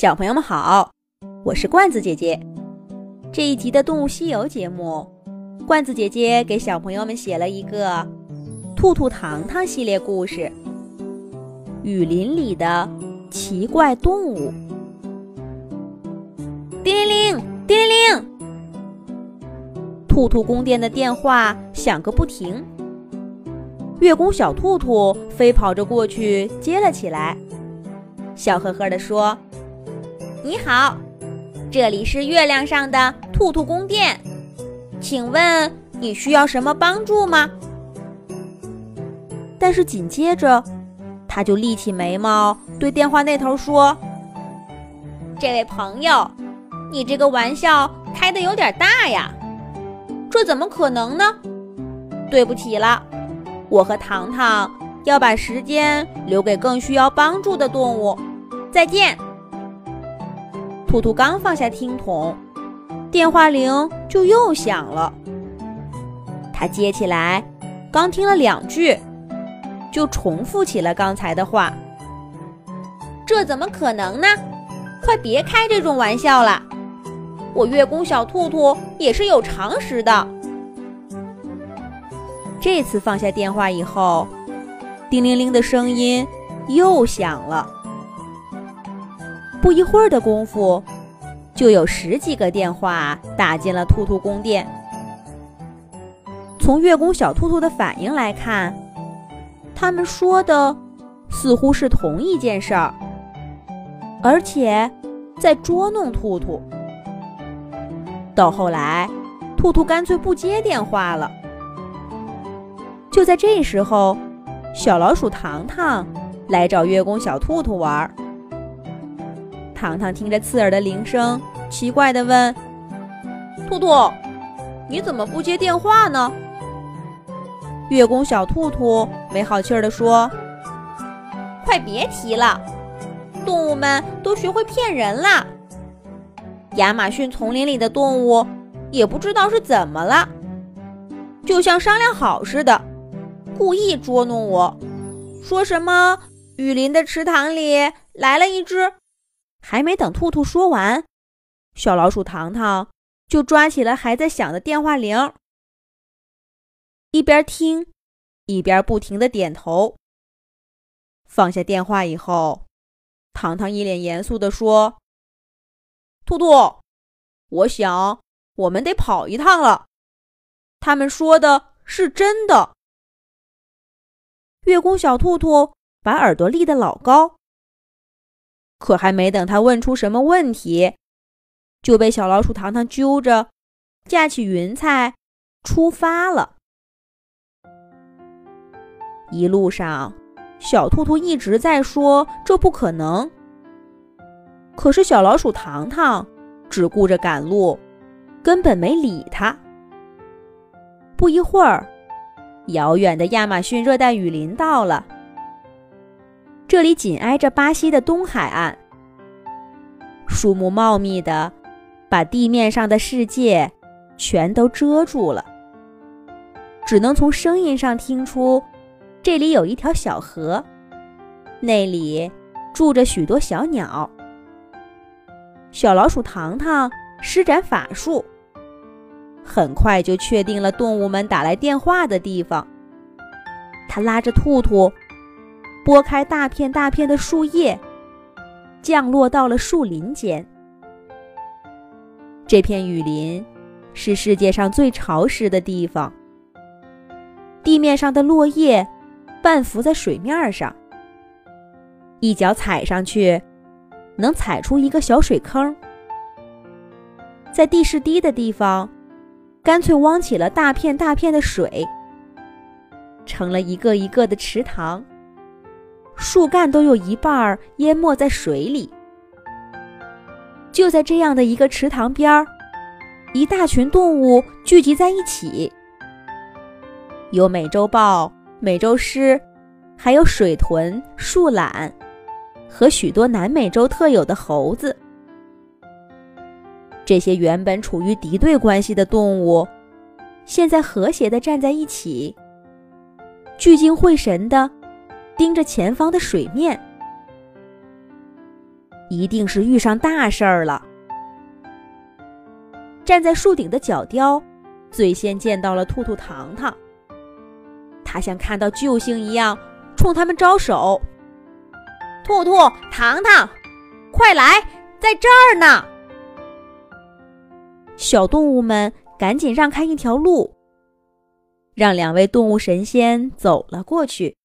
小朋友们好，我是罐子姐姐。这一集的《动物西游》节目，罐子姐姐给小朋友们写了一个《兔兔糖糖》系列故事《雨林里的奇怪动物》。叮铃铃，叮铃铃，兔兔宫殿的电话响个不停。月宫小兔兔飞跑着过去接了起来，笑呵呵地说。你好，这里是月亮上的兔兔宫殿，请问你需要什么帮助吗？但是紧接着，他就立起眉毛，对电话那头说：“这位朋友，你这个玩笑开的有点大呀，这怎么可能呢？对不起了，我和糖糖要把时间留给更需要帮助的动物。再见。”兔兔刚放下听筒，电话铃就又响了。他接起来，刚听了两句，就重复起了刚才的话。这怎么可能呢？快别开这种玩笑了！我月宫小兔兔也是有常识的。这次放下电话以后，叮铃铃的声音又响了。不一会儿的功夫，就有十几个电话打进了兔兔宫殿。从月宫小兔兔的反应来看，他们说的似乎是同一件事儿，而且在捉弄兔兔。到后来，兔兔干脆不接电话了。就在这时候，小老鼠糖糖来找月宫小兔兔玩儿。糖糖听着刺耳的铃声，奇怪地问：“兔兔，你怎么不接电话呢？”月宫小兔兔没好气儿地说：“快别提了，动物们都学会骗人了。亚马逊丛林里的动物也不知道是怎么了，就像商量好似的，故意捉弄我，说什么雨林的池塘里来了一只。”还没等兔兔说完，小老鼠糖糖就抓起了还在响的电话铃，一边听，一边不停的点头。放下电话以后，糖糖一脸严肃的说：“兔兔，我想我们得跑一趟了。他们说的是真的。”月宫小兔兔把耳朵立得老高。可还没等他问出什么问题，就被小老鼠糖糖揪着，架起云彩，出发了。一路上，小兔兔一直在说这不可能。可是小老鼠糖糖只顾着赶路，根本没理他。不一会儿，遥远的亚马逊热带雨林到了。这里紧挨着巴西的东海岸，树木茂密的，把地面上的世界全都遮住了。只能从声音上听出，这里有一条小河，那里住着许多小鸟。小老鼠糖糖施展法术，很快就确定了动物们打来电话的地方。他拉着兔兔。拨开大片大片的树叶，降落到了树林间。这片雨林是世界上最潮湿的地方，地面上的落叶半浮在水面上，一脚踩上去能踩出一个小水坑。在地势低的地方，干脆汪起了大片大片的水，成了一个一个的池塘。树干都有一半儿淹没在水里。就在这样的一个池塘边儿，一大群动物聚集在一起，有美洲豹、美洲狮，还有水豚、树懒和许多南美洲特有的猴子。这些原本处于敌对关系的动物，现在和谐地站在一起，聚精会神的。盯着前方的水面，一定是遇上大事儿了。站在树顶的角雕，最先见到了兔兔糖糖。他像看到救星一样，冲他们招手：“兔兔糖糖，快来，在这儿呢！”小动物们赶紧让开一条路，让两位动物神仙走了过去。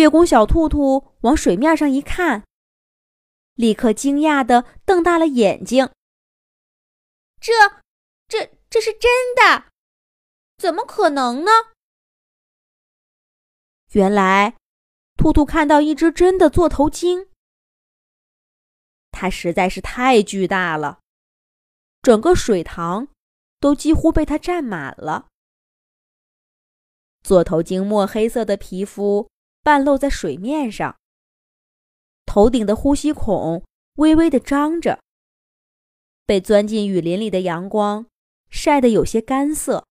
月宫小兔兔往水面上一看，立刻惊讶的瞪大了眼睛：“这、这、这是真的？怎么可能呢？”原来，兔兔看到一只真的座头鲸，它实在是太巨大了，整个水塘都几乎被它占满了。座头鲸墨黑色的皮肤。半露在水面上，头顶的呼吸孔微微的张着，被钻进雨林里的阳光晒得有些干涩。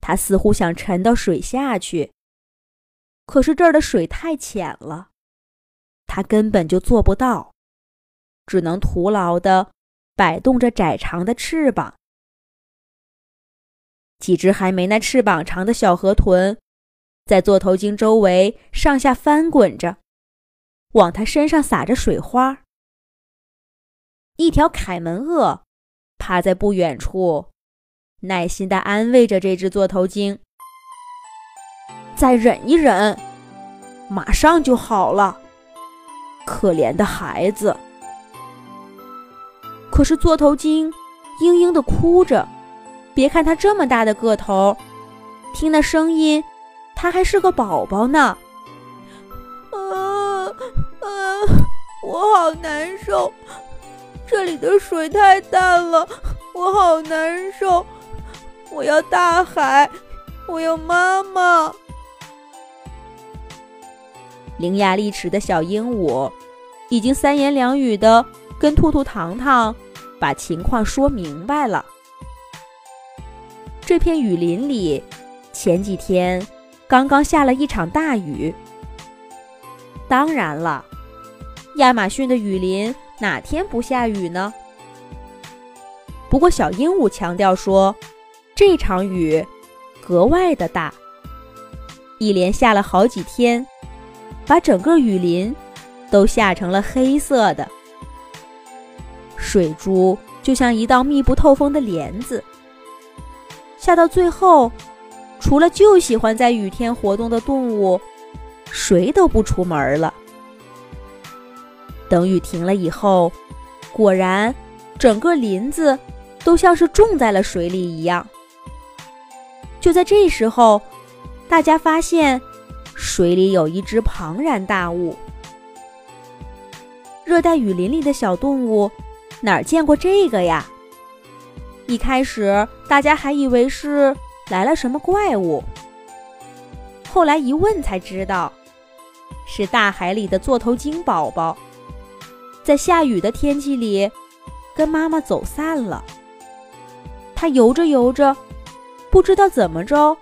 它似乎想沉到水下去，可是这儿的水太浅了，它根本就做不到，只能徒劳的摆动着窄长的翅膀。几只还没那翅膀长的小河豚。在座头鲸周围上下翻滚着，往它身上撒着水花。一条凯门鳄趴在不远处，耐心地安慰着这只座头鲸：“再忍一忍，马上就好了。”可怜的孩子。可是座头鲸嘤嘤地哭着，别看它这么大的个头，听那声音。他还是个宝宝呢，啊啊！我好难受，这里的水太淡了，我好难受。我要大海，我要妈妈。伶牙俐齿的小鹦鹉已经三言两语的跟兔兔糖糖把情况说明白了。这片雨林里，前几天。刚刚下了一场大雨。当然了，亚马逊的雨林哪天不下雨呢？不过小鹦鹉强调说，这场雨格外的大，一连下了好几天，把整个雨林都下成了黑色的，水珠就像一道密不透风的帘子，下到最后。除了就喜欢在雨天活动的动物，谁都不出门了。等雨停了以后，果然，整个林子都像是种在了水里一样。就在这时候，大家发现水里有一只庞然大物。热带雨林里的小动物哪儿见过这个呀？一开始大家还以为是。来了什么怪物？后来一问才知道，是大海里的座头鲸宝宝，在下雨的天气里，跟妈妈走散了。它游着游着，不知道怎么着，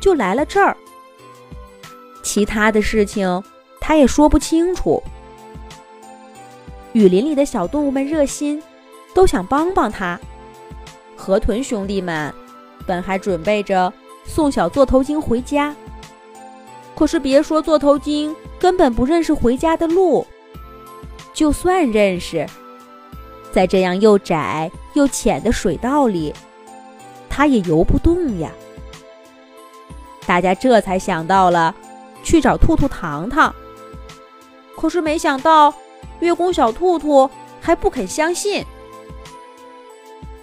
就来了这儿。其他的事情，它也说不清楚。雨林里的小动物们热心，都想帮帮它。河豚兄弟们。本还准备着送小座头鲸回家，可是别说座头鲸根本不认识回家的路，就算认识，在这样又窄又浅的水道里，它也游不动呀。大家这才想到了去找兔兔糖糖，可是没想到月宫小兔兔还不肯相信。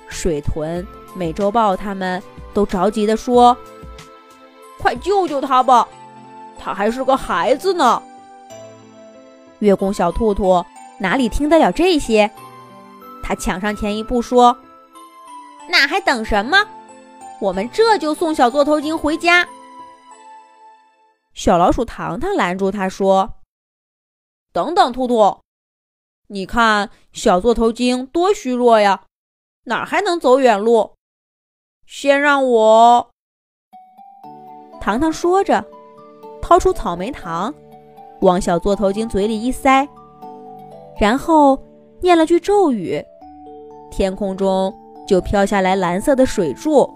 水豚、美洲豹他们。都着急地说：“快救救他吧，他还是个孩子呢。”月宫小兔兔哪里听得了这些？他抢上前一步说：“那还等什么？我们这就送小座头鲸回家。”小老鼠糖糖拦住他说：“等等，兔兔，你看小座头鲸多虚弱呀，哪还能走远路？”先让我，糖糖说着，掏出草莓糖，往小座头鲸嘴里一塞，然后念了句咒语，天空中就飘下来蓝色的水柱，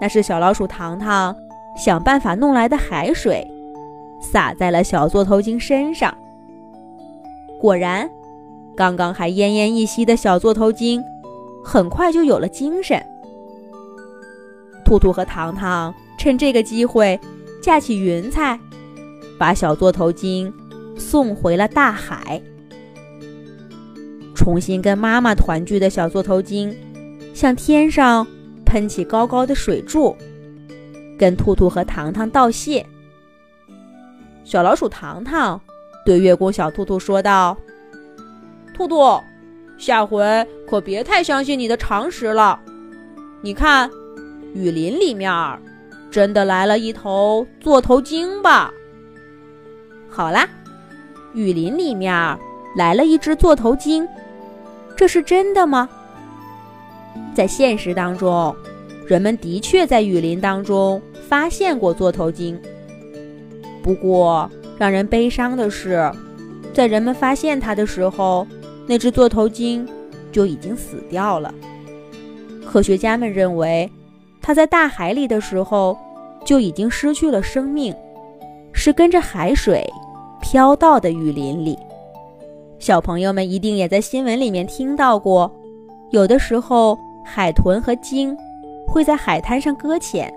那是小老鼠糖糖想办法弄来的海水，洒在了小座头鲸身上。果然，刚刚还奄奄一息的小座头鲸，很快就有了精神。兔兔和糖糖趁这个机会架起云彩，把小座头鲸送回了大海。重新跟妈妈团聚的小座头鲸，向天上喷起高高的水柱，跟兔兔和糖糖道谢。小老鼠糖糖对月宫小兔兔说道：“兔兔，下回可别太相信你的常识了。你看。”雨林里面，真的来了一头座头鲸吧？好啦，雨林里面来了一只座头鲸，这是真的吗？在现实当中，人们的确在雨林当中发现过座头鲸。不过，让人悲伤的是，在人们发现它的时候，那只座头鲸就已经死掉了。科学家们认为。它在大海里的时候就已经失去了生命，是跟着海水飘到的雨林里。小朋友们一定也在新闻里面听到过，有的时候海豚和鲸会在海滩上搁浅，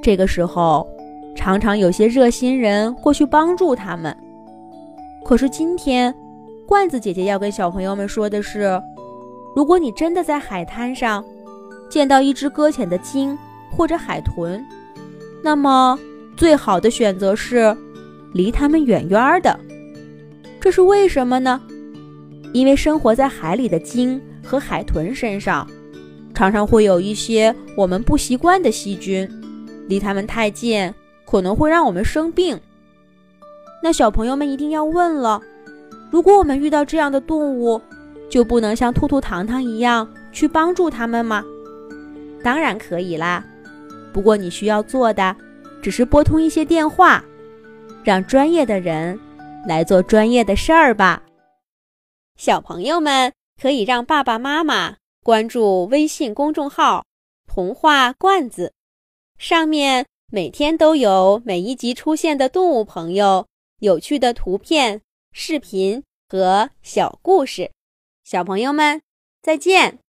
这个时候常常有些热心人过去帮助他们。可是今天，罐子姐姐要跟小朋友们说的是，如果你真的在海滩上，见到一只搁浅的鲸或者海豚，那么最好的选择是离它们远远的。这是为什么呢？因为生活在海里的鲸和海豚身上，常常会有一些我们不习惯的细菌，离它们太近可能会让我们生病。那小朋友们一定要问了：如果我们遇到这样的动物，就不能像兔兔糖糖一样去帮助它们吗？当然可以啦，不过你需要做的只是拨通一些电话，让专业的人来做专业的事儿吧。小朋友们可以让爸爸妈妈关注微信公众号“童话罐子”，上面每天都有每一集出现的动物朋友、有趣的图片、视频和小故事。小朋友们，再见。